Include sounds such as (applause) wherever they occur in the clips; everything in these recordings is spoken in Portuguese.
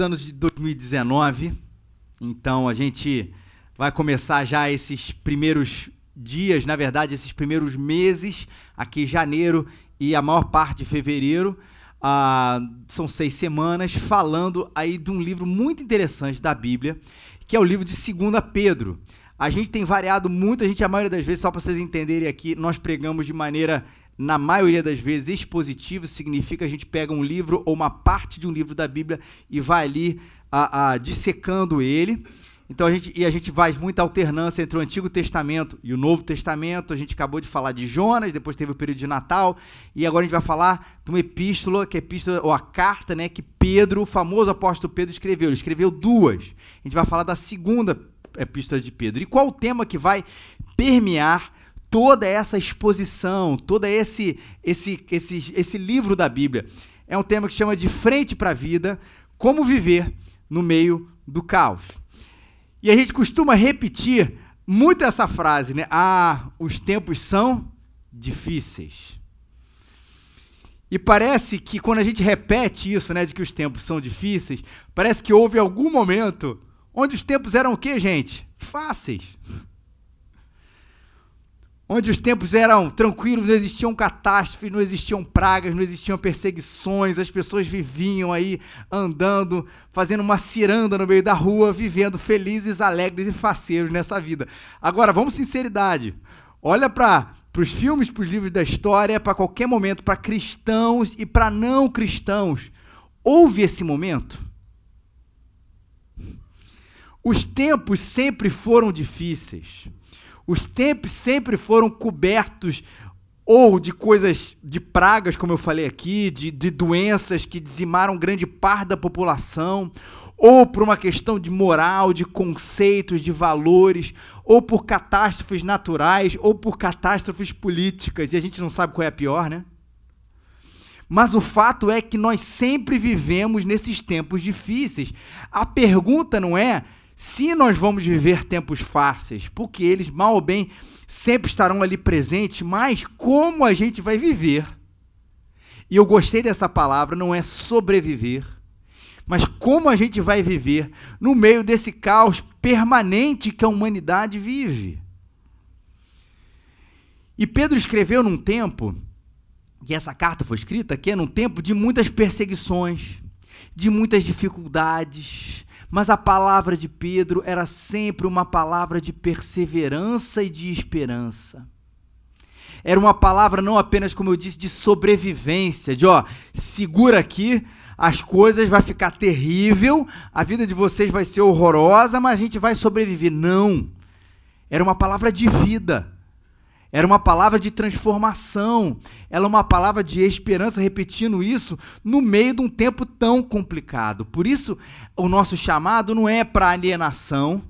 anos de 2019. Então a gente vai começar já esses primeiros dias, na verdade, esses primeiros meses, aqui janeiro e a maior parte de fevereiro. Ah, são seis semanas falando aí de um livro muito interessante da Bíblia, que é o livro de 2 Pedro. A gente tem variado muito, a gente, a maioria das vezes, só para vocês entenderem aqui, nós pregamos de maneira na maioria das vezes, expositivo significa a gente pega um livro ou uma parte de um livro da Bíblia e vai ali a, a, dissecando ele. Então a gente, e a gente faz muita alternância entre o Antigo Testamento e o Novo Testamento. A gente acabou de falar de Jonas, depois teve o período de Natal, e agora a gente vai falar de uma epístola, que é epístola, ou a carta, né, que Pedro, o famoso apóstolo Pedro, escreveu. Ele escreveu duas. A gente vai falar da segunda epístola de Pedro. E qual o tema que vai permear toda essa exposição, todo esse, esse, esse, esse livro da Bíblia. É um tema que chama de frente para a vida, como viver no meio do caos. E a gente costuma repetir muito essa frase, né? Ah, os tempos são difíceis. E parece que quando a gente repete isso, né, de que os tempos são difíceis, parece que houve algum momento onde os tempos eram o quê, gente? Fáceis onde os tempos eram tranquilos, não existiam catástrofes, não existiam pragas, não existiam perseguições, as pessoas viviam aí andando, fazendo uma ciranda no meio da rua, vivendo felizes, alegres e faceiros nessa vida. Agora, vamos sinceridade. Olha para os filmes, para os livros da história, para qualquer momento, para cristãos e para não cristãos. Houve esse momento? Os tempos sempre foram difíceis. Os tempos sempre foram cobertos ou de coisas, de pragas, como eu falei aqui, de, de doenças que dizimaram grande parte da população, ou por uma questão de moral, de conceitos, de valores, ou por catástrofes naturais, ou por catástrofes políticas, e a gente não sabe qual é a pior, né? Mas o fato é que nós sempre vivemos nesses tempos difíceis. A pergunta não é se nós vamos viver tempos fáceis, porque eles, mal ou bem, sempre estarão ali presentes, mas como a gente vai viver? E eu gostei dessa palavra, não é sobreviver, mas como a gente vai viver no meio desse caos permanente que a humanidade vive. E Pedro escreveu num tempo, que essa carta foi escrita, que é num tempo de muitas perseguições, de muitas dificuldades, mas a palavra de Pedro era sempre uma palavra de perseverança e de esperança. Era uma palavra não apenas, como eu disse, de sobrevivência, de ó, segura aqui, as coisas vai ficar terrível, a vida de vocês vai ser horrorosa, mas a gente vai sobreviver. Não. Era uma palavra de vida. Era uma palavra de transformação. Ela é uma palavra de esperança, repetindo isso no meio de um tempo tão complicado. Por isso, o nosso chamado não é para alienação.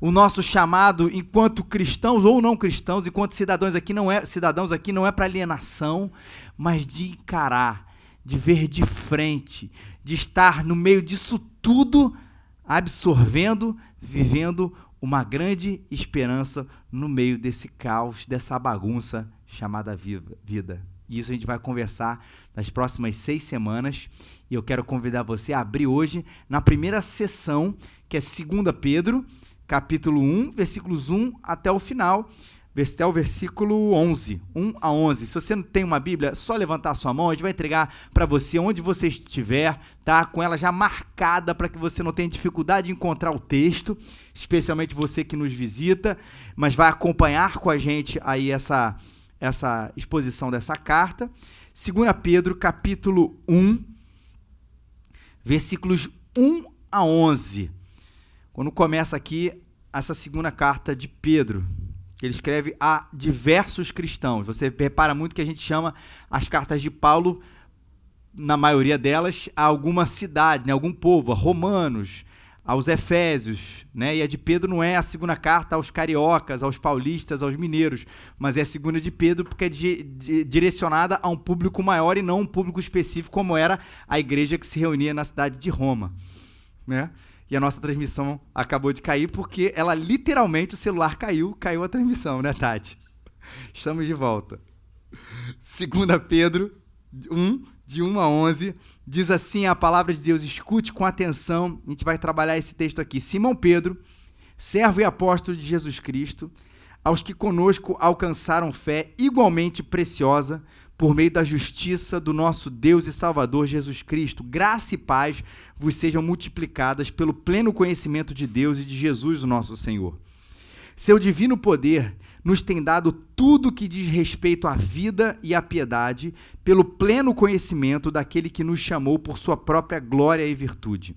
O nosso chamado, enquanto cristãos ou não cristãos, enquanto cidadãos aqui não é cidadãos aqui não é para alienação, mas de encarar, de ver de frente, de estar no meio disso tudo, absorvendo, vivendo uma grande esperança no meio desse caos, dessa bagunça chamada vida. E isso a gente vai conversar nas próximas seis semanas. E eu quero convidar você a abrir hoje na primeira sessão, que é 2 Pedro, capítulo 1, versículos 1 até o final até o versículo 11, 1 a 11. Se você não tem uma Bíblia, só levantar a sua mão, a gente vai entregar para você onde você estiver, tá? Com ela já marcada para que você não tenha dificuldade de encontrar o texto, especialmente você que nos visita, mas vai acompanhar com a gente aí essa essa exposição dessa carta. 2 Pedro, capítulo 1, versículos 1 a 11. Quando começa aqui essa segunda carta de Pedro, ele escreve a diversos cristãos. Você repara muito que a gente chama as cartas de Paulo, na maioria delas, a alguma cidade, né, algum povo, a romanos, aos efésios, né? E a de Pedro não é a segunda carta aos cariocas, aos paulistas, aos mineiros, mas é a segunda de Pedro porque é di di direcionada a um público maior e não um público específico como era a igreja que se reunia na cidade de Roma, né? E a nossa transmissão acabou de cair porque ela literalmente, o celular caiu, caiu a transmissão, né, Tati? Estamos de volta. 2 Pedro 1, de 1 a 11, diz assim a palavra de Deus, escute com atenção, a gente vai trabalhar esse texto aqui. Simão Pedro, servo e apóstolo de Jesus Cristo, aos que conosco alcançaram fé igualmente preciosa, por meio da justiça do nosso Deus e Salvador Jesus Cristo, graça e paz vos sejam multiplicadas pelo pleno conhecimento de Deus e de Jesus, o nosso Senhor. Seu divino poder nos tem dado tudo que diz respeito à vida e à piedade, pelo pleno conhecimento daquele que nos chamou por sua própria glória e virtude,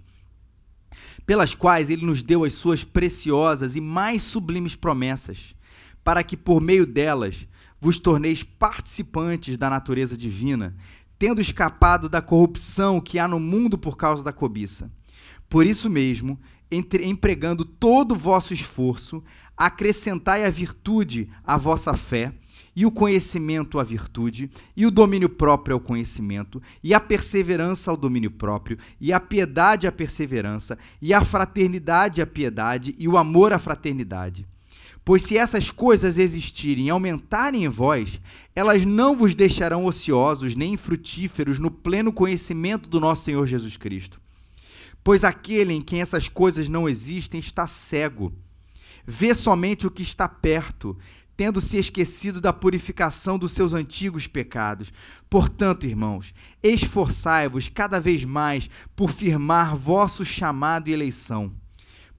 pelas quais ele nos deu as suas preciosas e mais sublimes promessas, para que por meio delas vos torneis participantes da natureza divina, tendo escapado da corrupção que há no mundo por causa da cobiça. Por isso mesmo, entre, empregando todo o vosso esforço, acrescentai a virtude à vossa fé, e o conhecimento à virtude, e o domínio próprio ao conhecimento, e a perseverança ao domínio próprio, e a piedade à perseverança, e a fraternidade à piedade, e o amor à fraternidade. Pois se essas coisas existirem e aumentarem em vós, elas não vos deixarão ociosos nem frutíferos no pleno conhecimento do nosso Senhor Jesus Cristo. Pois aquele em quem essas coisas não existem está cego vê somente o que está perto, tendo se esquecido da purificação dos seus antigos pecados. Portanto, irmãos, esforçai-vos cada vez mais por firmar vosso chamado e eleição,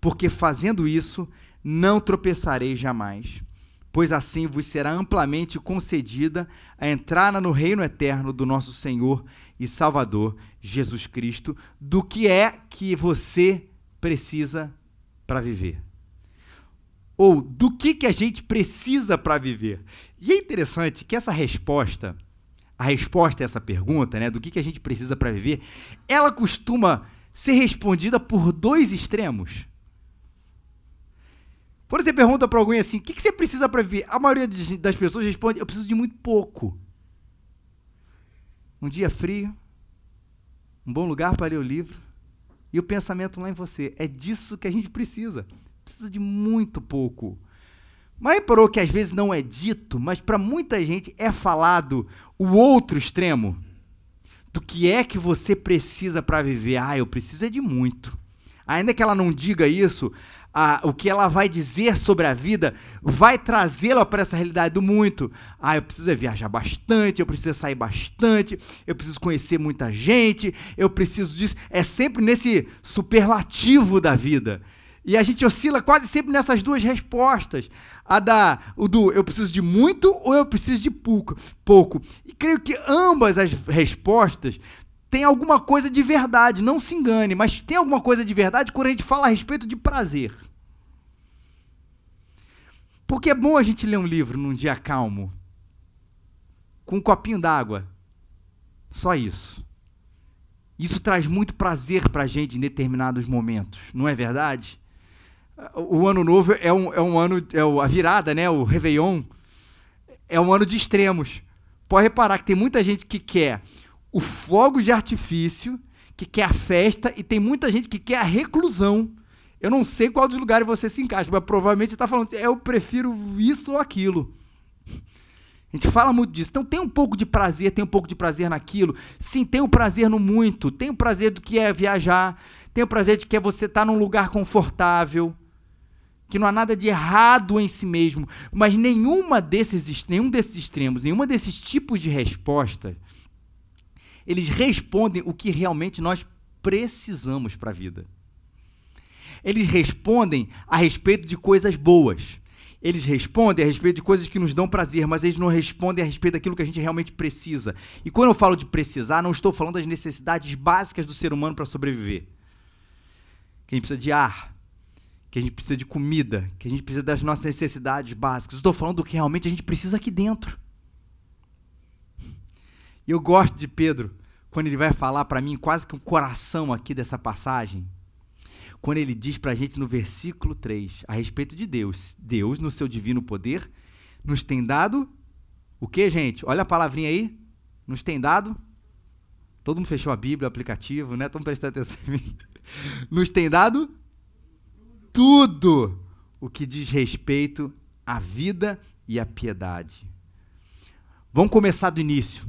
porque fazendo isso, não tropeçareis jamais. Pois assim vos será amplamente concedida a entrada no reino eterno do nosso Senhor e Salvador Jesus Cristo, do que é que você precisa para viver ou do que, que a gente precisa para viver. E é interessante que essa resposta, a resposta a essa pergunta, né, do que, que a gente precisa para viver, ela costuma ser respondida por dois extremos. Quando você pergunta para alguém assim, o que, que você precisa para viver? A maioria das pessoas responde, eu preciso de muito pouco. Um dia frio, um bom lugar para ler o livro, e o pensamento lá em você. É disso que a gente precisa precisa de muito pouco. Mas reparou que às vezes não é dito, mas para muita gente é falado o outro extremo do que é que você precisa para viver. Ah, eu preciso é de muito. Ainda que ela não diga isso, ah, o que ela vai dizer sobre a vida vai trazê-la para essa realidade do muito. Ah, eu preciso é viajar bastante, eu preciso sair bastante, eu preciso conhecer muita gente, eu preciso disso. É sempre nesse superlativo da vida. E a gente oscila quase sempre nessas duas respostas. A da o do eu preciso de muito ou eu preciso de pouco. pouco. E creio que ambas as respostas têm alguma coisa de verdade, não se engane, mas tem alguma coisa de verdade quando a gente fala a respeito de prazer. Porque é bom a gente ler um livro num dia calmo, com um copinho d'água. Só isso. Isso traz muito prazer para a gente em determinados momentos, não é verdade? o ano novo é um, é um ano, é a virada, né? O Réveillon é um ano de extremos. Pode reparar que tem muita gente que quer o fogo de artifício, que quer a festa, e tem muita gente que quer a reclusão. Eu não sei qual dos lugares você se encaixa, mas provavelmente você está falando assim, eu prefiro isso ou aquilo. A gente fala muito disso. Então tem um pouco de prazer, tem um pouco de prazer naquilo. Sim, tem o prazer no muito. Tem o prazer do que é viajar. Tem o prazer de que é você estar tá num lugar confortável que não há nada de errado em si mesmo, mas nenhuma desses, nenhum desses extremos, nenhuma desses tipos de resposta, eles respondem o que realmente nós precisamos para a vida. Eles respondem a respeito de coisas boas. Eles respondem a respeito de coisas que nos dão prazer, mas eles não respondem a respeito daquilo que a gente realmente precisa. E quando eu falo de precisar, não estou falando das necessidades básicas do ser humano para sobreviver. Que a gente precisa de ar, que a gente precisa de comida, que a gente precisa das nossas necessidades básicas. Estou falando do que realmente a gente precisa aqui dentro. E eu gosto de Pedro, quando ele vai falar para mim quase que um coração aqui dessa passagem, quando ele diz para a gente no versículo 3, a respeito de Deus. Deus, no seu divino poder, nos tem dado o que, gente? Olha a palavrinha aí. Nos tem dado. Todo mundo fechou a Bíblia, o aplicativo, né? Estão prestando atenção em mim. (laughs) Nos tem dado tudo o que diz respeito à vida e à piedade. Vamos começar do início.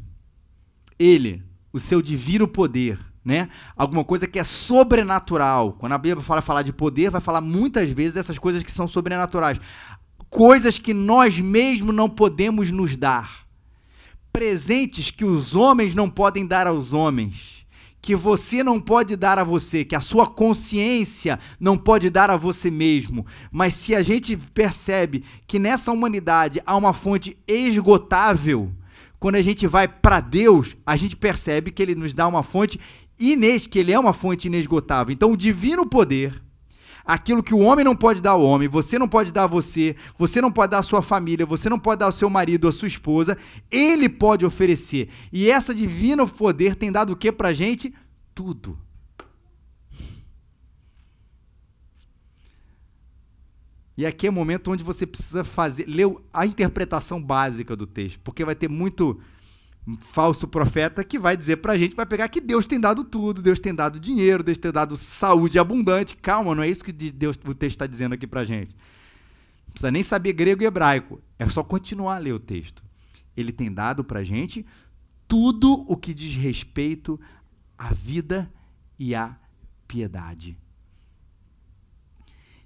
Ele, o seu divino poder, né? Alguma coisa que é sobrenatural. Quando a Bíblia fala falar de poder, vai falar muitas vezes dessas coisas que são sobrenaturais. Coisas que nós mesmos não podemos nos dar. Presentes que os homens não podem dar aos homens. Que você não pode dar a você, que a sua consciência não pode dar a você mesmo. Mas se a gente percebe que nessa humanidade há uma fonte esgotável, quando a gente vai para Deus, a gente percebe que ele nos dá uma fonte ines, que ele é uma fonte inesgotável. Então, o divino poder, aquilo que o homem não pode dar ao homem, você não pode dar a você, você não pode dar à sua família, você não pode dar ao seu marido, à sua esposa, ele pode oferecer. E essa divino poder tem dado o que pra gente? Tudo. E aqui é o momento onde você precisa fazer, ler a interpretação básica do texto, porque vai ter muito falso profeta que vai dizer pra gente, vai pegar que Deus tem dado tudo, Deus tem dado dinheiro, Deus tem dado saúde abundante. Calma, não é isso que Deus, o texto está dizendo aqui pra gente. Não precisa nem saber grego e hebraico, é só continuar a ler o texto. Ele tem dado pra gente tudo o que diz respeito à vida e à piedade.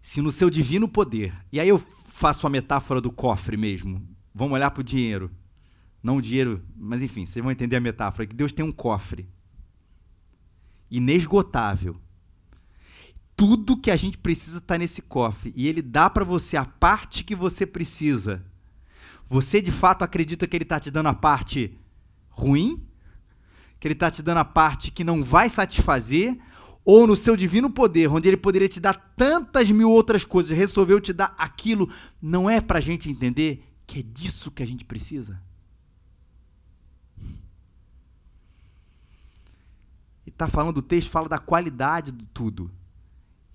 Se no seu divino poder, e aí eu faço a metáfora do cofre mesmo, vamos olhar para o dinheiro. Não o dinheiro, mas enfim, vocês vão entender a metáfora, que Deus tem um cofre inesgotável. Tudo que a gente precisa está nesse cofre e ele dá para você a parte que você precisa. Você de fato acredita que ele está te dando a parte ruim? Que ele está te dando a parte que não vai satisfazer? Ou no seu divino poder, onde ele poderia te dar tantas mil outras coisas, resolveu te dar aquilo? Não é para a gente entender que é disso que a gente precisa? E está falando do texto, fala da qualidade do tudo.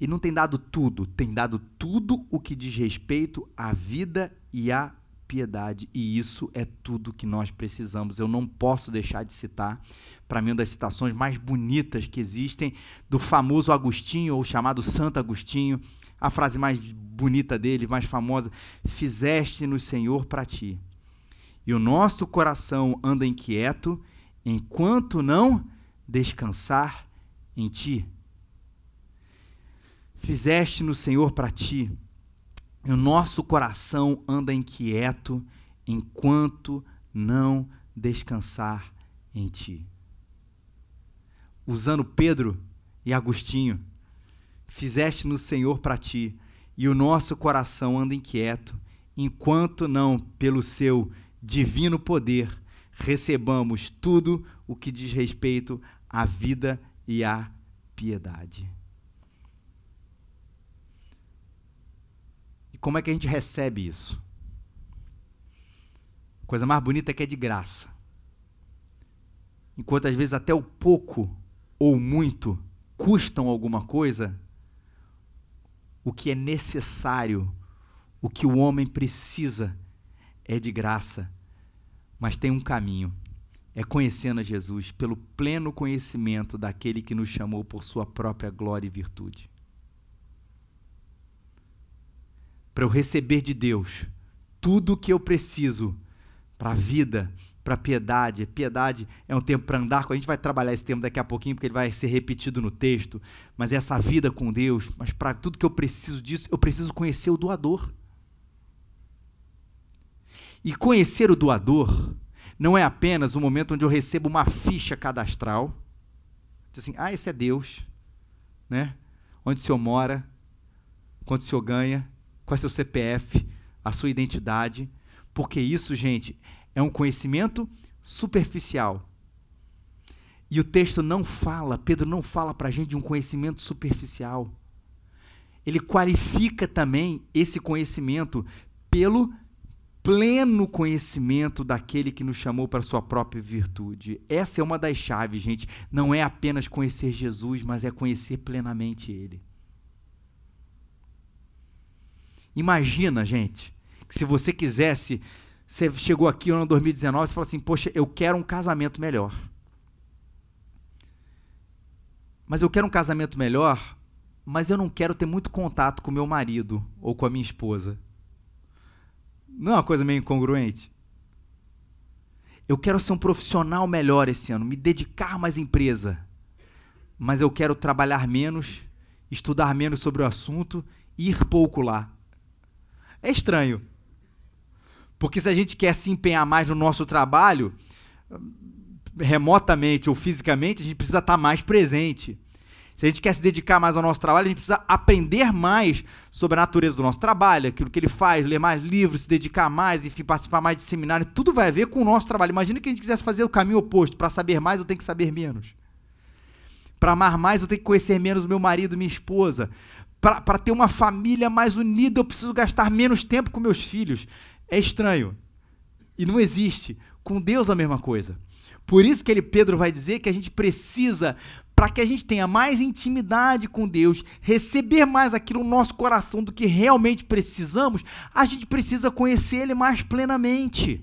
E não tem dado tudo, tem dado tudo o que diz respeito à vida e à piedade. E isso é tudo que nós precisamos. Eu não posso deixar de citar, para mim, uma das citações mais bonitas que existem, do famoso Agostinho, ou chamado Santo Agostinho. A frase mais bonita dele, mais famosa: Fizeste-nos, Senhor, para ti. E o nosso coração anda inquieto enquanto não descansar em ti. Fizeste no Senhor para ti, o nosso coração anda inquieto enquanto não descansar em ti. Usando Pedro e Agostinho, fizeste no Senhor para ti, e o nosso coração anda inquieto enquanto não, pelo seu divino poder, recebamos tudo o que diz respeito a vida e a piedade. Como é que a gente recebe isso? A coisa mais bonita é que é de graça. Enquanto às vezes até o pouco ou muito custam alguma coisa, o que é necessário, o que o homem precisa, é de graça, mas tem um caminho é conhecendo a Jesus pelo pleno conhecimento daquele que nos chamou por sua própria glória e virtude. Para eu receber de Deus tudo o que eu preciso para a vida, para a piedade. Piedade é um tempo para andar com. A gente vai trabalhar esse tema daqui a pouquinho, porque ele vai ser repetido no texto. Mas essa vida com Deus, mas para tudo que eu preciso disso, eu preciso conhecer o doador. E conhecer o doador não é apenas o momento onde eu recebo uma ficha cadastral, diz assim, ah, esse é Deus, né? Onde o senhor mora, quanto o senhor ganha, qual é seu CPF, a sua identidade, porque isso, gente, é um conhecimento superficial. E o texto não fala, Pedro não fala para a gente de um conhecimento superficial. Ele qualifica também esse conhecimento pelo pleno conhecimento daquele que nos chamou para sua própria virtude. Essa é uma das chaves, gente. Não é apenas conhecer Jesus, mas é conhecer plenamente Ele. Imagina, gente, que se você quisesse, você chegou aqui no ano 2019 e falou assim: Poxa, eu quero um casamento melhor. Mas eu quero um casamento melhor, mas eu não quero ter muito contato com meu marido ou com a minha esposa. Não é uma coisa meio incongruente? Eu quero ser um profissional melhor esse ano, me dedicar mais à empresa. Mas eu quero trabalhar menos, estudar menos sobre o assunto e ir pouco lá. É estranho. Porque se a gente quer se empenhar mais no nosso trabalho, remotamente ou fisicamente, a gente precisa estar mais presente. Se a gente quer se dedicar mais ao nosso trabalho, a gente precisa aprender mais sobre a natureza do nosso trabalho, aquilo que ele faz, ler mais livros, se dedicar mais, enfim, participar mais de seminário. Tudo vai a ver com o nosso trabalho. Imagina que a gente quisesse fazer o caminho oposto. Para saber mais, eu tenho que saber menos. Para amar mais, eu tenho que conhecer menos o meu marido, minha esposa. Para ter uma família mais unida, eu preciso gastar menos tempo com meus filhos. É estranho. E não existe. Com Deus a mesma coisa. Por isso que ele, Pedro vai dizer que a gente precisa para que a gente tenha mais intimidade com Deus, receber mais aquilo no nosso coração do que realmente precisamos, a gente precisa conhecer Ele mais plenamente.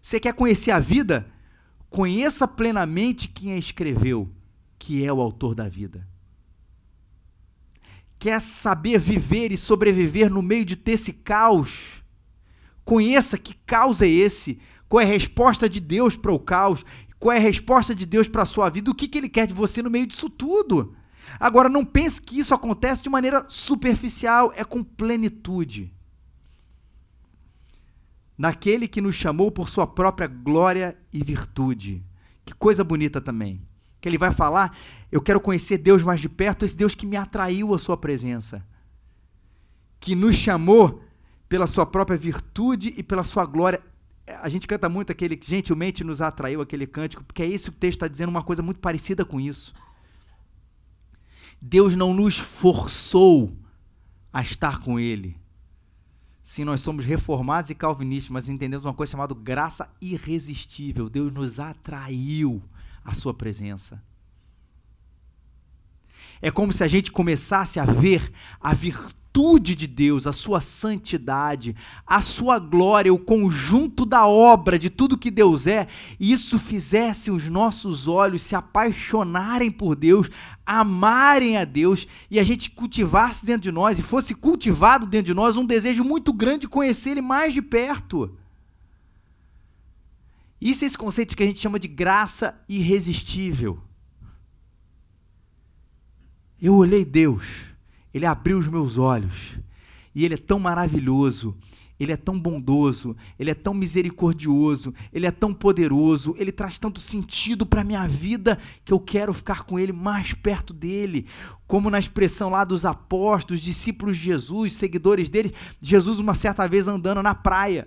Você quer conhecer a vida? Conheça plenamente quem a escreveu, que é o autor da vida. Quer saber viver e sobreviver no meio de ter esse caos? Conheça que caos é esse, qual é a resposta de Deus para o caos qual é a resposta de Deus para a sua vida? O que, que Ele quer de você no meio disso tudo? Agora, não pense que isso acontece de maneira superficial, é com plenitude. Naquele que nos chamou por sua própria glória e virtude. Que coisa bonita também. Que ele vai falar: Eu quero conhecer Deus mais de perto, esse Deus que me atraiu à sua presença. Que nos chamou pela sua própria virtude e pela sua glória a gente canta muito aquele gentilmente nos atraiu aquele cântico, porque é esse o texto está dizendo uma coisa muito parecida com isso. Deus não nos forçou a estar com Ele. Sim, nós somos reformados e calvinistas, mas entendemos uma coisa chamada graça irresistível. Deus nos atraiu à Sua presença. É como se a gente começasse a ver a virtude de Deus, a sua santidade, a sua glória, o conjunto da obra de tudo que Deus é, e isso fizesse os nossos olhos se apaixonarem por Deus, amarem a Deus e a gente cultivasse dentro de nós e fosse cultivado dentro de nós um desejo muito grande de conhecer Ele mais de perto. Isso é esse conceito que a gente chama de graça irresistível. Eu olhei Deus ele abriu os meus olhos. E Ele é tão maravilhoso, Ele é tão bondoso, Ele é tão misericordioso, Ele é tão poderoso, Ele traz tanto sentido para a minha vida que eu quero ficar com Ele mais perto dele. Como na expressão lá dos apóstolos, discípulos de Jesus, seguidores dele, Jesus uma certa vez andando na praia.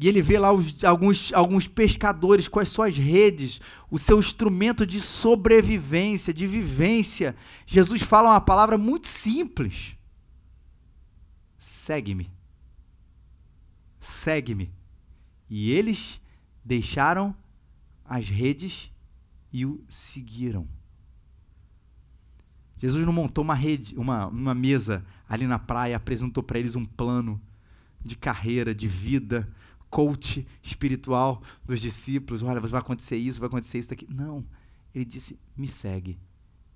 E ele vê lá os, alguns, alguns pescadores com as suas redes, o seu instrumento de sobrevivência, de vivência. Jesus fala uma palavra muito simples: segue-me. Segue-me. E eles deixaram as redes e o seguiram. Jesus não montou uma rede, uma, uma mesa ali na praia, apresentou para eles um plano de carreira, de vida, coach espiritual dos discípulos. Olha, vai acontecer isso, vai acontecer isso daqui. Não. Ele disse: me segue.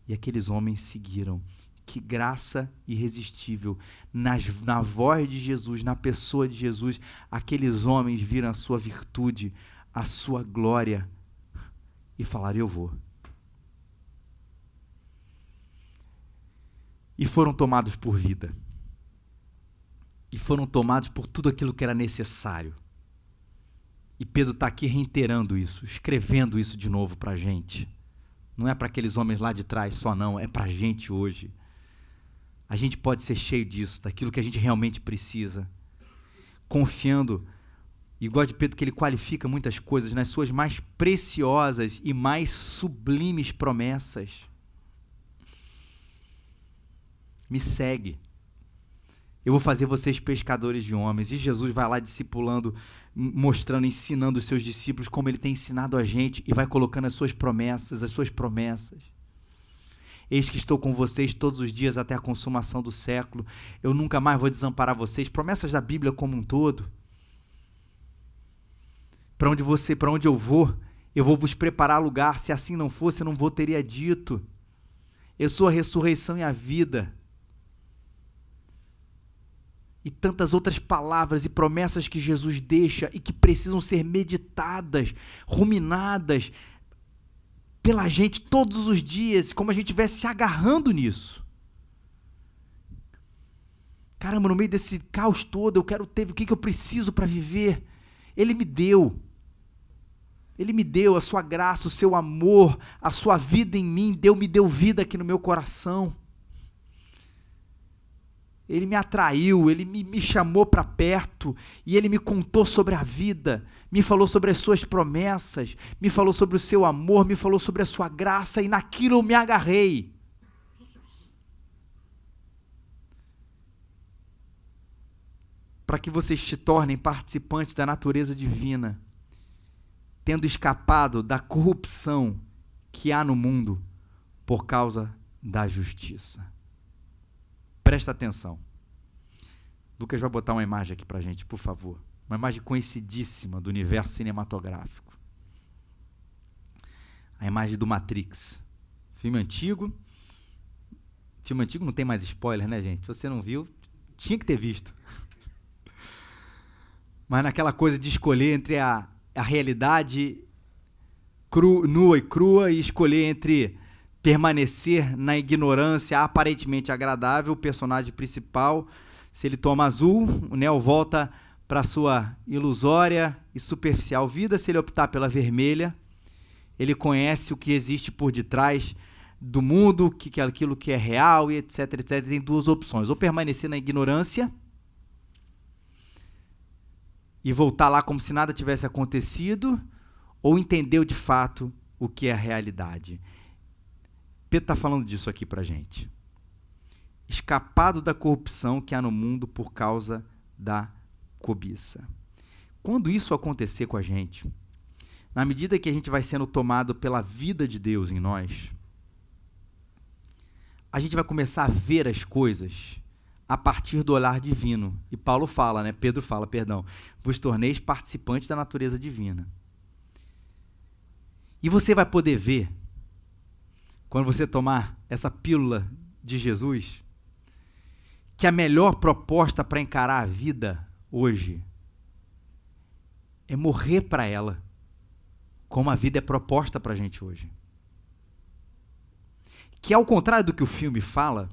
E aqueles homens seguiram. Que graça irresistível. Nas, na voz de Jesus, na pessoa de Jesus, aqueles homens viram a sua virtude, a sua glória e falaram: Eu vou. E foram tomados por vida. E foram tomados por tudo aquilo que era necessário e Pedro está aqui reiterando isso, escrevendo isso de novo para a gente. Não é para aqueles homens lá de trás só, não, é para a gente hoje. A gente pode ser cheio disso, daquilo que a gente realmente precisa. Confiando, igual de Pedro, que ele qualifica muitas coisas nas suas mais preciosas e mais sublimes promessas. Me segue. Eu vou fazer vocês pescadores de homens. E Jesus vai lá discipulando, mostrando, ensinando os seus discípulos como ele tem ensinado a gente e vai colocando as suas promessas, as suas promessas. Eis que estou com vocês todos os dias até a consumação do século. Eu nunca mais vou desamparar vocês. Promessas da Bíblia como um todo. Para onde você, para onde eu vou, eu vou vos preparar lugar. Se assim não fosse, eu não vou teria dito. Eu sou a ressurreição e a vida. E tantas outras palavras e promessas que Jesus deixa e que precisam ser meditadas, ruminadas pela gente todos os dias, como a gente estivesse se agarrando nisso. Caramba, no meio desse caos todo, eu quero ter o que, que eu preciso para viver. Ele me deu. Ele me deu a sua graça, o seu amor, a sua vida em mim, deu me deu vida aqui no meu coração. Ele me atraiu, ele me, me chamou para perto e ele me contou sobre a vida, me falou sobre as suas promessas, me falou sobre o seu amor, me falou sobre a sua graça e naquilo eu me agarrei. Para que vocês se tornem participantes da natureza divina, tendo escapado da corrupção que há no mundo por causa da justiça. Presta atenção. Lucas vai botar uma imagem aqui para gente, por favor. Uma imagem conhecidíssima do universo cinematográfico. A imagem do Matrix. Filme antigo. Filme antigo não tem mais spoiler, né, gente? Se você não viu, tinha que ter visto. (laughs) Mas naquela coisa de escolher entre a, a realidade cru, nua e crua e escolher entre permanecer na ignorância aparentemente agradável, o personagem principal, se ele toma azul, o Neo volta para sua ilusória e superficial vida, se ele optar pela vermelha, ele conhece o que existe por detrás do mundo, que, aquilo que é real e etc, etc. Tem duas opções: ou permanecer na ignorância e voltar lá como se nada tivesse acontecido, ou entender de fato o que é a realidade. Pedro está falando disso aqui para gente. Escapado da corrupção que há no mundo por causa da cobiça. Quando isso acontecer com a gente, na medida que a gente vai sendo tomado pela vida de Deus em nós, a gente vai começar a ver as coisas a partir do olhar divino. E Paulo fala, né? Pedro fala, perdão, vos torneis participantes da natureza divina. E você vai poder ver quando você tomar essa pílula de Jesus, que a melhor proposta para encarar a vida hoje é morrer para ela, como a vida é proposta para a gente hoje. Que ao contrário do que o filme fala,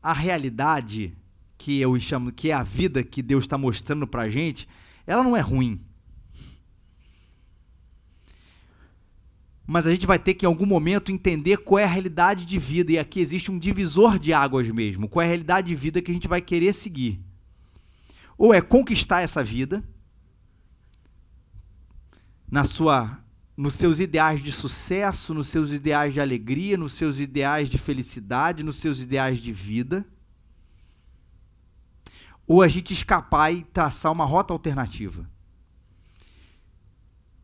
a realidade que eu chamo, que é a vida que Deus está mostrando para a gente, ela não é ruim. Mas a gente vai ter que em algum momento entender qual é a realidade de vida e aqui existe um divisor de águas mesmo, qual é a realidade de vida que a gente vai querer seguir. Ou é conquistar essa vida na sua nos seus ideais de sucesso, nos seus ideais de alegria, nos seus ideais de felicidade, nos seus ideais de vida. Ou a gente escapar e traçar uma rota alternativa.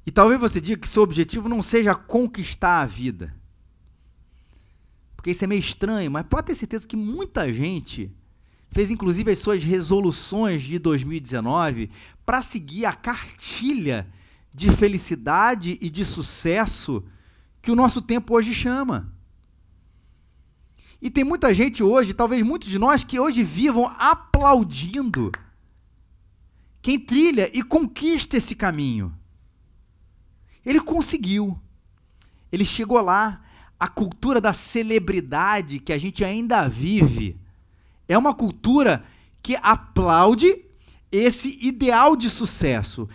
E talvez você diga que seu objetivo não seja conquistar a vida. Porque isso é meio estranho, mas pode ter certeza que muita gente fez inclusive as suas resoluções de 2019 para seguir a cartilha de felicidade e de sucesso que o nosso tempo hoje chama. E tem muita gente hoje, talvez muitos de nós, que hoje vivam aplaudindo quem trilha e conquista esse caminho. Ele conseguiu. Ele chegou lá. A cultura da celebridade que a gente ainda vive é uma cultura que aplaude esse ideal de sucesso.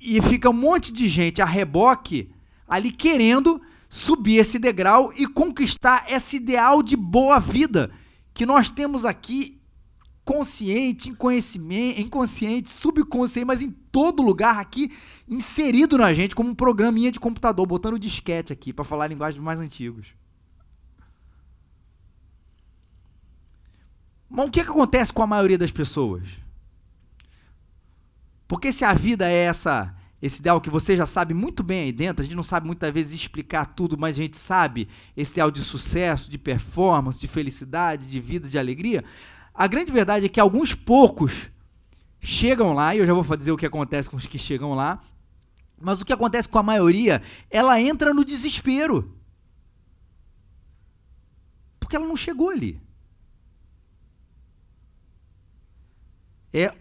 E fica um monte de gente a reboque ali querendo subir esse degrau e conquistar esse ideal de boa vida que nós temos aqui consciente, inconsciente, subconsciente, mas em todo lugar aqui inserido na gente como um programinha de computador, botando disquete aqui para falar linguagens mais antigos. Mas o que, que acontece com a maioria das pessoas? Porque se a vida é essa, esse ideal que você já sabe muito bem aí dentro, a gente não sabe muitas vezes explicar tudo, mas a gente sabe esse ideal de sucesso, de performance, de felicidade, de vida, de alegria. A grande verdade é que alguns poucos chegam lá, e eu já vou dizer o que acontece com os que chegam lá, mas o que acontece com a maioria, ela entra no desespero. Porque ela não chegou ali. é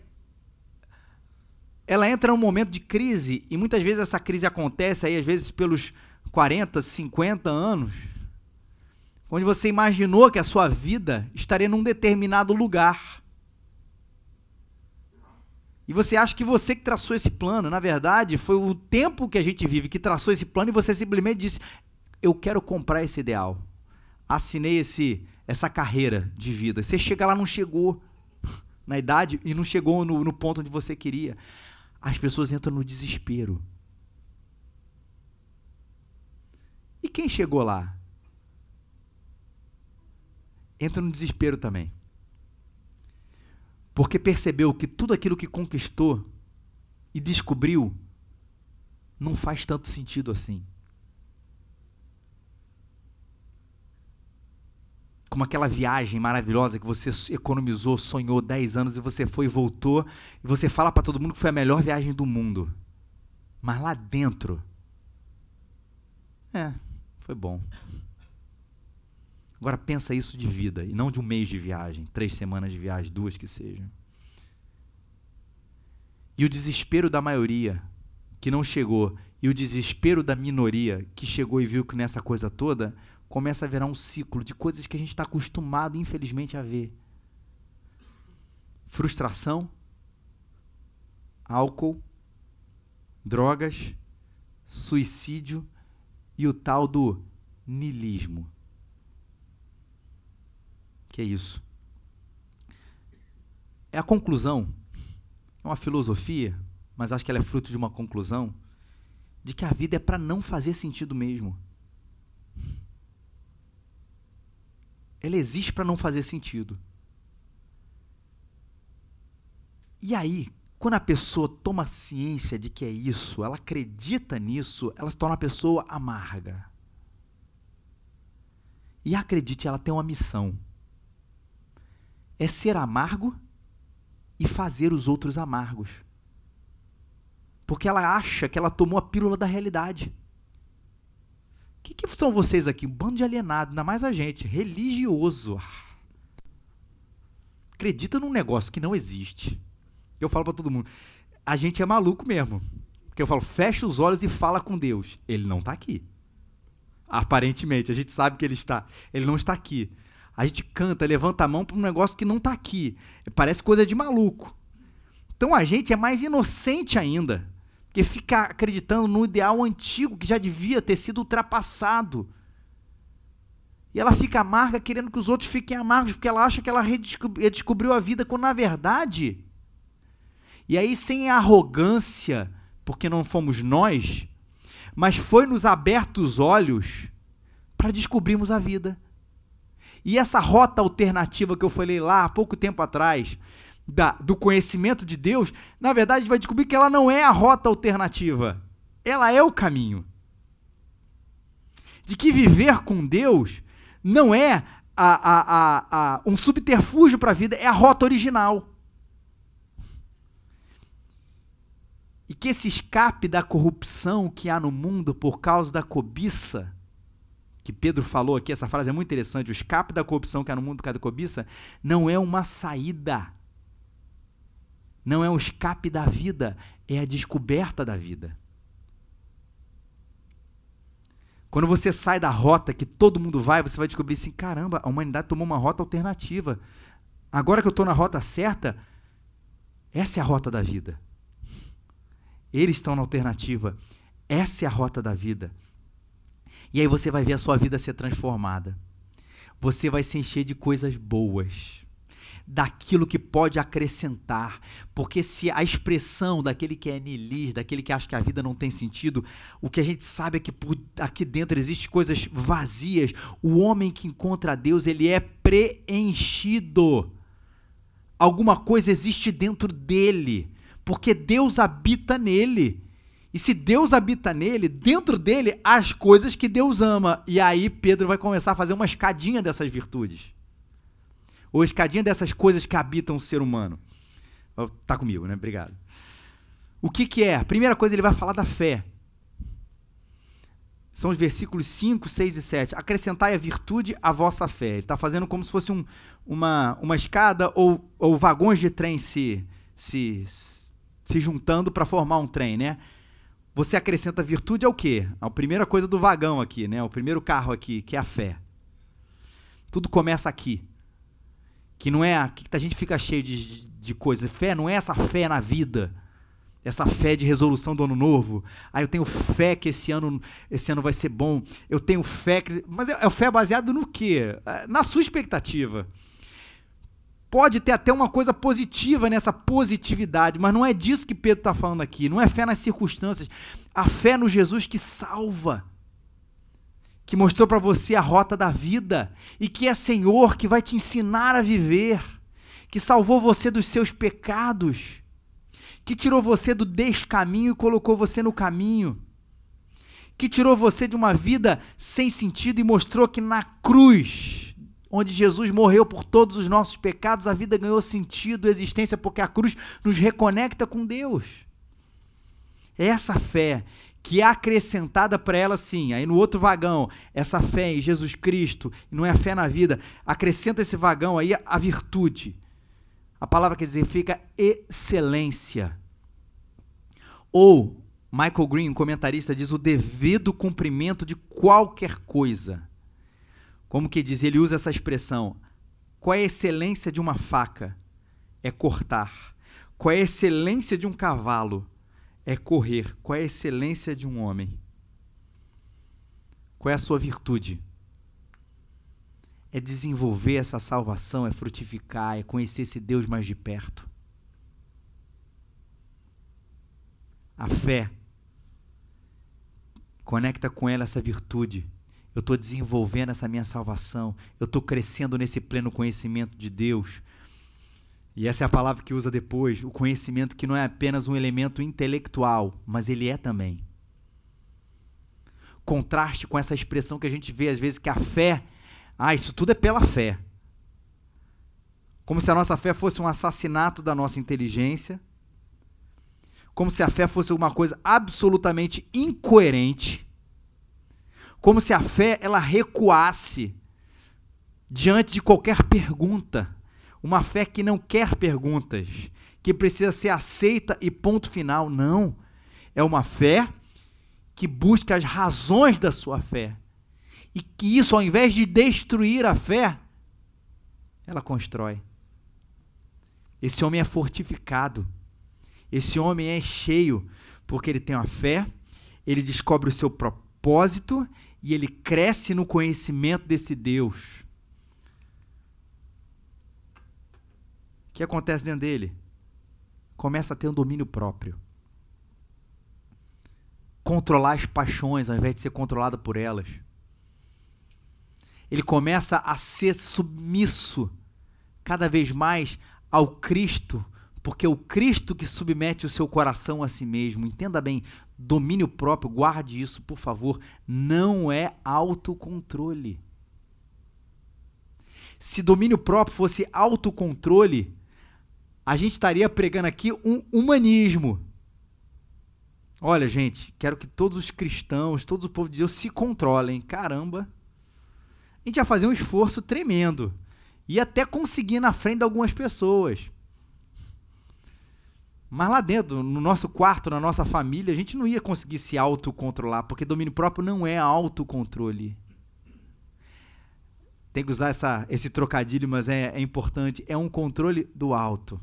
ela entra num momento de crise e muitas vezes essa crise acontece aí às vezes pelos 40, 50 anos, onde você imaginou que a sua vida estaria num determinado lugar. E você acha que você que traçou esse plano, na verdade, foi o tempo que a gente vive que traçou esse plano e você simplesmente disse: "Eu quero comprar esse ideal". Assinei esse essa carreira de vida. Você chega lá não chegou (laughs) na idade e não chegou no, no ponto onde você queria as pessoas entram no desespero. E quem chegou lá? Entra no desespero também. Porque percebeu que tudo aquilo que conquistou e descobriu não faz tanto sentido assim. como aquela viagem maravilhosa que você economizou, sonhou 10 anos e você foi e voltou, e você fala para todo mundo que foi a melhor viagem do mundo. Mas lá dentro, é, foi bom. Agora pensa isso de vida e não de um mês de viagem, três semanas de viagem, duas que sejam. E o desespero da maioria que não chegou e o desespero da minoria que chegou e viu que nessa coisa toda começa a virar um ciclo de coisas que a gente está acostumado, infelizmente, a ver: frustração, álcool, drogas, suicídio e o tal do nilismo. Que é isso? É a conclusão, é uma filosofia, mas acho que ela é fruto de uma conclusão de que a vida é para não fazer sentido mesmo. ela existe para não fazer sentido. E aí, quando a pessoa toma ciência de que é isso, ela acredita nisso, ela se torna uma pessoa amarga. E acredite, ela tem uma missão. É ser amargo e fazer os outros amargos. Porque ela acha que ela tomou a pílula da realidade que, que são vocês aqui? Um bando de alienado, ainda mais a gente, religioso. Acredita num negócio que não existe. Eu falo para todo mundo, a gente é maluco mesmo. Porque eu falo, fecha os olhos e fala com Deus. Ele não está aqui. Aparentemente, a gente sabe que ele está. Ele não está aqui. A gente canta, levanta a mão para um negócio que não está aqui. Parece coisa de maluco. Então a gente é mais inocente ainda que fica acreditando no ideal antigo que já devia ter sido ultrapassado. E ela fica amarga querendo que os outros fiquem amargos, porque ela acha que ela redescobriu a vida, quando na verdade. E aí, sem arrogância, porque não fomos nós, mas foi nos aberto os olhos para descobrirmos a vida. E essa rota alternativa que eu falei lá há pouco tempo atrás, da, do conhecimento de Deus, na verdade, a gente vai descobrir que ela não é a rota alternativa. Ela é o caminho. De que viver com Deus não é a, a, a, um subterfúgio para a vida, é a rota original. E que esse escape da corrupção que há no mundo por causa da cobiça, que Pedro falou aqui, essa frase é muito interessante, o escape da corrupção que há no mundo por causa da cobiça, não é uma saída não é um escape da vida, é a descoberta da vida. Quando você sai da rota que todo mundo vai, você vai descobrir assim: caramba, a humanidade tomou uma rota alternativa. Agora que eu estou na rota certa, essa é a rota da vida. Eles estão na alternativa. Essa é a rota da vida. E aí você vai ver a sua vida ser transformada. Você vai se encher de coisas boas daquilo que pode acrescentar. Porque se a expressão daquele que é nilis, daquele que acha que a vida não tem sentido, o que a gente sabe é que por aqui dentro existem coisas vazias. O homem que encontra Deus, ele é preenchido. Alguma coisa existe dentro dele, porque Deus habita nele. E se Deus habita nele, dentro dele, as coisas que Deus ama. E aí Pedro vai começar a fazer uma escadinha dessas virtudes ou escadinha dessas coisas que habitam o ser humano. Tá comigo, né? Obrigado. O que, que é? Primeira coisa, ele vai falar da fé. São os versículos 5, 6 e 7. Acrescentai a virtude à vossa fé. Ele está fazendo como se fosse um, uma, uma escada ou, ou vagões de trem se, se, se juntando para formar um trem, né? Você acrescenta virtude ao quê? A primeira coisa do vagão aqui, né? O primeiro carro aqui, que é a fé. Tudo começa aqui. Que não é. Que a gente fica cheio de, de coisa. Fé não é essa fé na vida. Essa fé de resolução do ano novo. Ah, eu tenho fé que esse ano, esse ano vai ser bom. Eu tenho fé que. Mas é, é fé baseado no quê? É, na sua expectativa pode ter até uma coisa positiva nessa positividade, mas não é disso que Pedro está falando aqui. Não é fé nas circunstâncias. A fé no Jesus que salva, que mostrou para você a rota da vida e que é Senhor, que vai te ensinar a viver, que salvou você dos seus pecados, que tirou você do descaminho e colocou você no caminho. Que tirou você de uma vida sem sentido e mostrou que na cruz onde Jesus morreu por todos os nossos pecados, a vida ganhou sentido, existência, porque a cruz nos reconecta com Deus. É essa fé que é acrescentada para ela sim, aí no outro vagão, essa fé em Jesus Cristo, não é a fé na vida, acrescenta esse vagão aí a virtude. A palavra quer dizer, fica excelência. Ou, Michael Green, um comentarista, diz o devido cumprimento de qualquer coisa. Como que diz? Ele usa essa expressão. Qual é a excelência de uma faca? É cortar. Qual é a excelência de um cavalo? É correr. Qual é a excelência de um homem? Qual é a sua virtude? É desenvolver essa salvação, é frutificar, é conhecer esse Deus mais de perto. A fé conecta com ela essa virtude eu estou desenvolvendo essa minha salvação, eu estou crescendo nesse pleno conhecimento de Deus. E essa é a palavra que usa depois, o conhecimento que não é apenas um elemento intelectual, mas ele é também. Contraste com essa expressão que a gente vê às vezes que a fé, ah, isso tudo é pela fé. Como se a nossa fé fosse um assassinato da nossa inteligência, como se a fé fosse uma coisa absolutamente incoerente como se a fé ela recuasse diante de qualquer pergunta. Uma fé que não quer perguntas, que precisa ser aceita e ponto final. Não. É uma fé que busca as razões da sua fé. E que isso, ao invés de destruir a fé, ela constrói. Esse homem é fortificado. Esse homem é cheio, porque ele tem uma fé, ele descobre o seu propósito e ele cresce no conhecimento desse Deus. O que acontece dentro dele? Começa a ter um domínio próprio. Controlar as paixões ao invés de ser controlado por elas. Ele começa a ser submisso cada vez mais ao Cristo, porque é o Cristo que submete o seu coração a si mesmo. Entenda bem, domínio próprio, guarde isso, por favor, não é autocontrole. Se domínio próprio fosse autocontrole, a gente estaria pregando aqui um humanismo. Olha, gente, quero que todos os cristãos, todo o povo de Deus se controlem. Caramba. A gente ia fazer um esforço tremendo. E até conseguir na frente de algumas pessoas. Mas lá dentro, no nosso quarto, na nossa família, a gente não ia conseguir se autocontrolar, porque domínio próprio não é autocontrole. Tem que usar essa, esse trocadilho, mas é, é importante. É um controle do alto.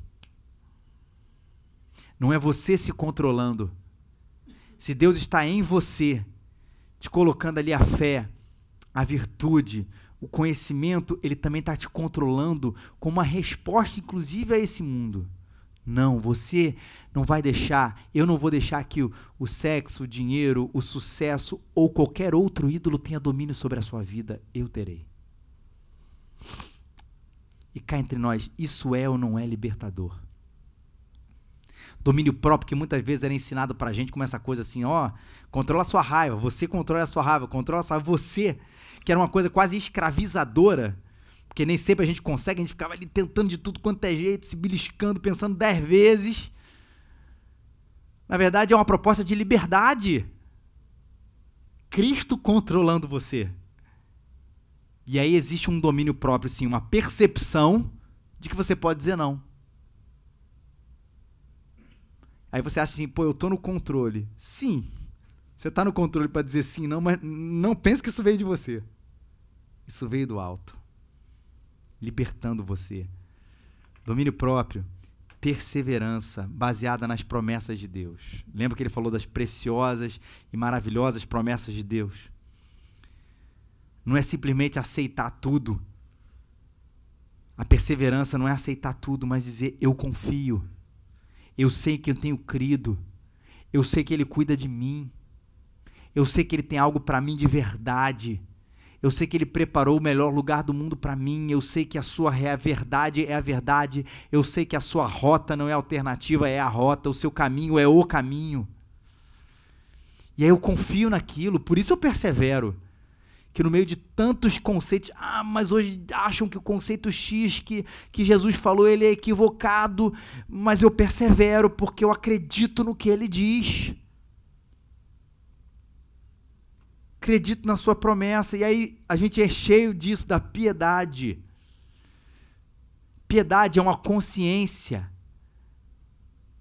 Não é você se controlando. Se Deus está em você, te colocando ali a fé, a virtude, o conhecimento, ele também está te controlando como uma resposta, inclusive, a esse mundo. Não, você não vai deixar, eu não vou deixar que o, o sexo, o dinheiro, o sucesso ou qualquer outro ídolo tenha domínio sobre a sua vida. Eu terei. E cá entre nós, isso é ou não é libertador? Domínio próprio que muitas vezes era ensinado pra gente como essa coisa assim, ó, controla a sua raiva, você controla a sua raiva, controla a sua raiva, você, que era uma coisa quase escravizadora porque nem sempre a gente consegue, a gente ficava ali tentando de tudo quanto é jeito, se beliscando, pensando dez vezes. Na verdade, é uma proposta de liberdade. Cristo controlando você. E aí existe um domínio próprio, sim, uma percepção de que você pode dizer não. Aí você acha assim, pô, eu tô no controle. Sim, você está no controle para dizer sim, não, mas não pense que isso veio de você. Isso veio do alto, libertando você. Domínio próprio, perseverança baseada nas promessas de Deus. Lembra que ele falou das preciosas e maravilhosas promessas de Deus? Não é simplesmente aceitar tudo. A perseverança não é aceitar tudo, mas dizer eu confio. Eu sei que eu tenho crido. Eu sei que ele cuida de mim. Eu sei que Ele tem algo para mim de verdade. Eu sei que Ele preparou o melhor lugar do mundo para mim. Eu sei que a sua é verdade é a verdade. Eu sei que a sua rota não é alternativa, é a rota. O seu caminho é o caminho. E aí eu confio naquilo, por isso eu persevero. Que no meio de tantos conceitos, ah, mas hoje acham que o conceito X que, que Jesus falou ele é equivocado, mas eu persevero porque eu acredito no que ele diz. Acredito na sua promessa. E aí a gente é cheio disso, da piedade. Piedade é uma consciência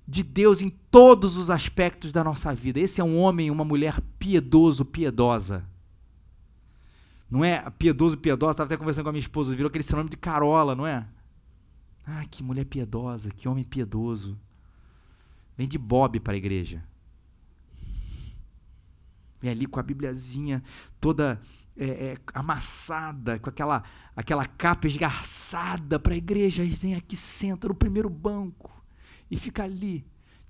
de Deus em todos os aspectos da nossa vida. Esse é um homem, uma mulher piedoso, piedosa. Não é piedoso, piedosa. Estava até conversando com a minha esposa, virou aquele seu nome de Carola, não é? Ah, que mulher piedosa, que homem piedoso. Vem de Bob para a igreja. Vem ali com a Bibliazinha toda é, é, amassada, com aquela, aquela capa esgarçada para a igreja. Aí vem aqui, senta no primeiro banco e fica ali,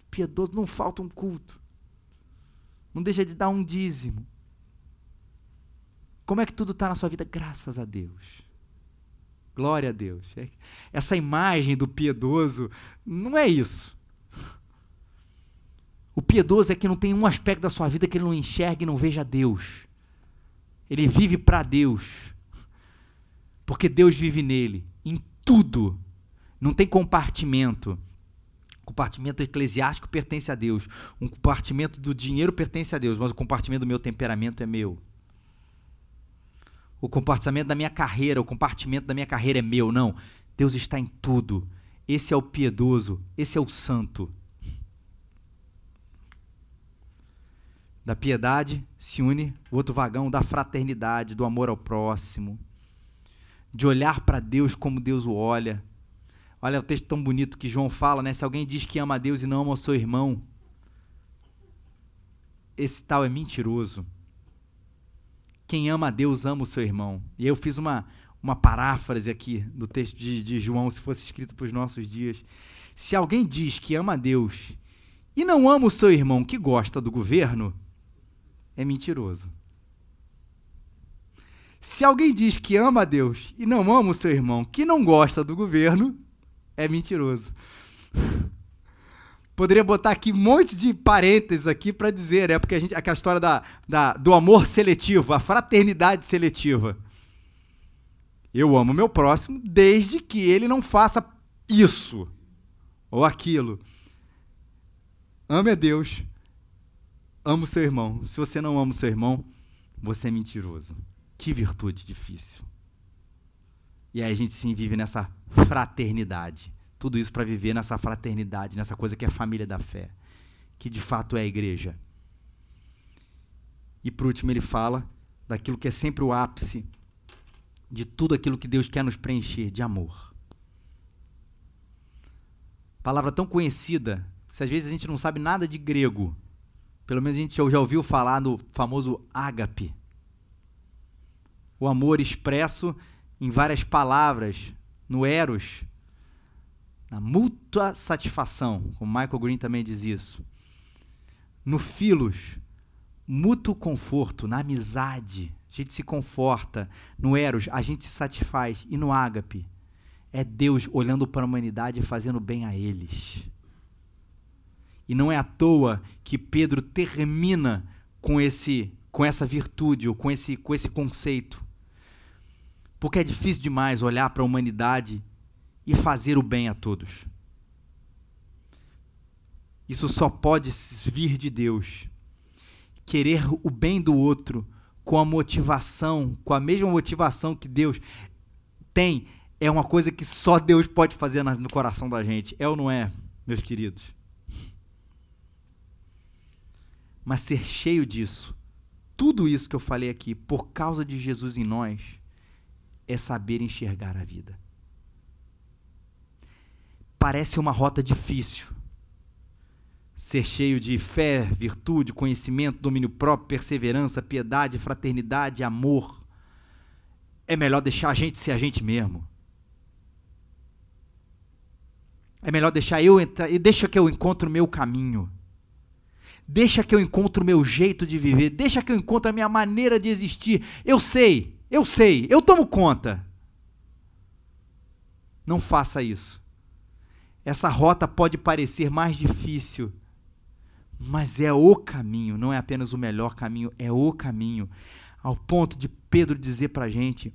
piedoso, não falta um culto. Não deixa de dar um dízimo. Como é que tudo está na sua vida? Graças a Deus. Glória a Deus. É, essa imagem do piedoso não é isso. O piedoso é que não tem um aspecto da sua vida que ele não enxergue e não veja Deus. Ele vive para Deus. Porque Deus vive nele, em tudo. Não tem compartimento. O compartimento eclesiástico pertence a Deus. Um compartimento do dinheiro pertence a Deus, mas o compartimento do meu temperamento é meu. O compartimento da minha carreira, o compartimento da minha carreira é meu. Não. Deus está em tudo. Esse é o piedoso, esse é o santo. Da piedade se une o outro vagão da fraternidade, do amor ao próximo, de olhar para Deus como Deus o olha. Olha o texto tão bonito que João fala, né? Se alguém diz que ama a Deus e não ama o seu irmão, esse tal é mentiroso. Quem ama a Deus ama o seu irmão. E eu fiz uma, uma paráfrase aqui do texto de, de João, se fosse escrito para os nossos dias. Se alguém diz que ama a Deus e não ama o seu irmão que gosta do governo, é mentiroso. Se alguém diz que ama a Deus e não ama o seu irmão, que não gosta do governo, é mentiroso. Poderia botar aqui um monte de parênteses aqui para dizer, né? Porque a gente, aquela história da, da, do amor seletivo, a fraternidade seletiva. Eu amo meu próximo desde que ele não faça isso ou aquilo. Ame a Deus Amo seu irmão. Se você não ama o seu irmão, você é mentiroso. Que virtude difícil. E aí a gente sim vive nessa fraternidade. Tudo isso para viver nessa fraternidade, nessa coisa que é a família da fé, que de fato é a igreja. E por último ele fala daquilo que é sempre o ápice de tudo aquilo que Deus quer nos preencher de amor. Palavra tão conhecida, se às vezes a gente não sabe nada de grego, pelo menos a gente já ouviu falar no famoso ágape. O amor expresso em várias palavras, no eros, na mútua satisfação, como Michael Green também diz isso. No filos, mútuo conforto, na amizade, a gente se conforta. No eros, a gente se satisfaz. E no ágape, é Deus olhando para a humanidade e fazendo bem a eles. E não é à toa que Pedro termina com esse com essa virtude ou com esse com esse conceito. Porque é difícil demais olhar para a humanidade e fazer o bem a todos. Isso só pode vir de Deus. Querer o bem do outro com a motivação, com a mesma motivação que Deus tem, é uma coisa que só Deus pode fazer no coração da gente. É ou não é, meus queridos? Mas ser cheio disso, tudo isso que eu falei aqui, por causa de Jesus em nós, é saber enxergar a vida. Parece uma rota difícil. Ser cheio de fé, virtude, conhecimento, domínio próprio, perseverança, piedade, fraternidade, amor. É melhor deixar a gente ser a gente mesmo. É melhor deixar eu entrar, deixa que eu encontre o meu caminho. Deixa que eu encontre o meu jeito de viver, deixa que eu encontre a minha maneira de existir. Eu sei, eu sei, eu tomo conta. Não faça isso. Essa rota pode parecer mais difícil, mas é o caminho, não é apenas o melhor caminho, é o caminho. Ao ponto de Pedro dizer para a gente: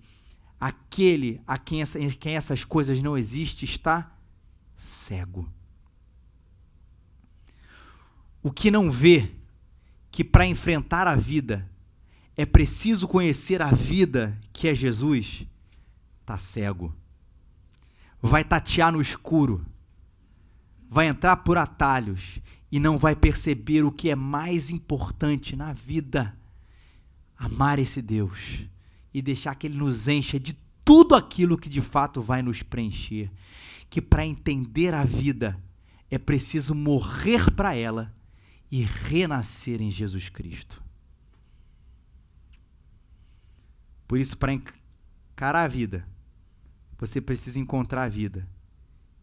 aquele a quem, essa, quem essas coisas não existem está cego. O que não vê que para enfrentar a vida é preciso conhecer a vida que é Jesus, está cego. Vai tatear no escuro, vai entrar por atalhos e não vai perceber o que é mais importante na vida: amar esse Deus e deixar que Ele nos encha de tudo aquilo que de fato vai nos preencher que para entender a vida é preciso morrer para ela e renascer em Jesus Cristo. Por isso, para encarar a vida, você precisa encontrar a vida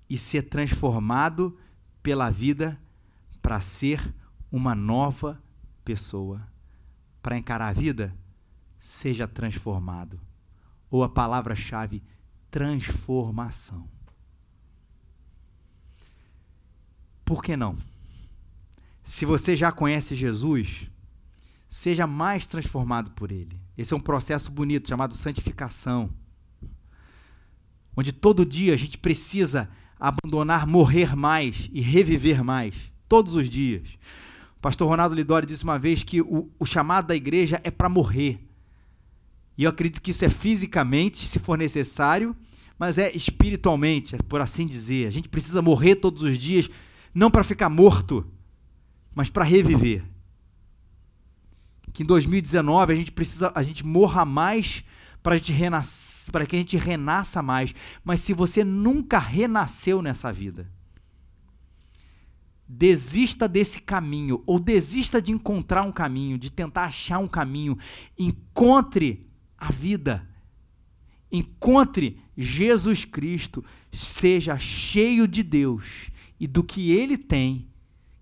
e ser transformado pela vida para ser uma nova pessoa. Para encarar a vida, seja transformado. Ou a palavra-chave, transformação. Por que não? Se você já conhece Jesus, seja mais transformado por ele. Esse é um processo bonito chamado santificação, onde todo dia a gente precisa abandonar, morrer mais e reviver mais, todos os dias. O pastor Ronaldo Lidori disse uma vez que o, o chamado da igreja é para morrer. E eu acredito que isso é fisicamente, se for necessário, mas é espiritualmente, é por assim dizer. A gente precisa morrer todos os dias não para ficar morto, mas para reviver. Que em 2019 a gente precisa, a gente morra mais para que a gente renasça mais. Mas se você nunca renasceu nessa vida, desista desse caminho ou desista de encontrar um caminho, de tentar achar um caminho. Encontre a vida. Encontre Jesus Cristo, seja cheio de Deus e do que ele tem,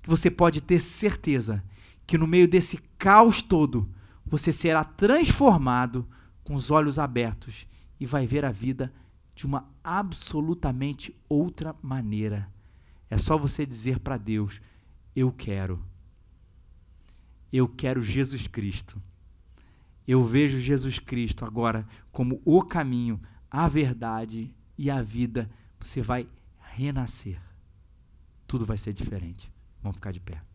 você pode ter certeza que no meio desse caos todo, você será transformado com os olhos abertos e vai ver a vida de uma absolutamente outra maneira. É só você dizer para Deus: Eu quero. Eu quero Jesus Cristo. Eu vejo Jesus Cristo agora como o caminho, a verdade e a vida. Você vai renascer tudo vai ser diferente. Vamos ficar de pé.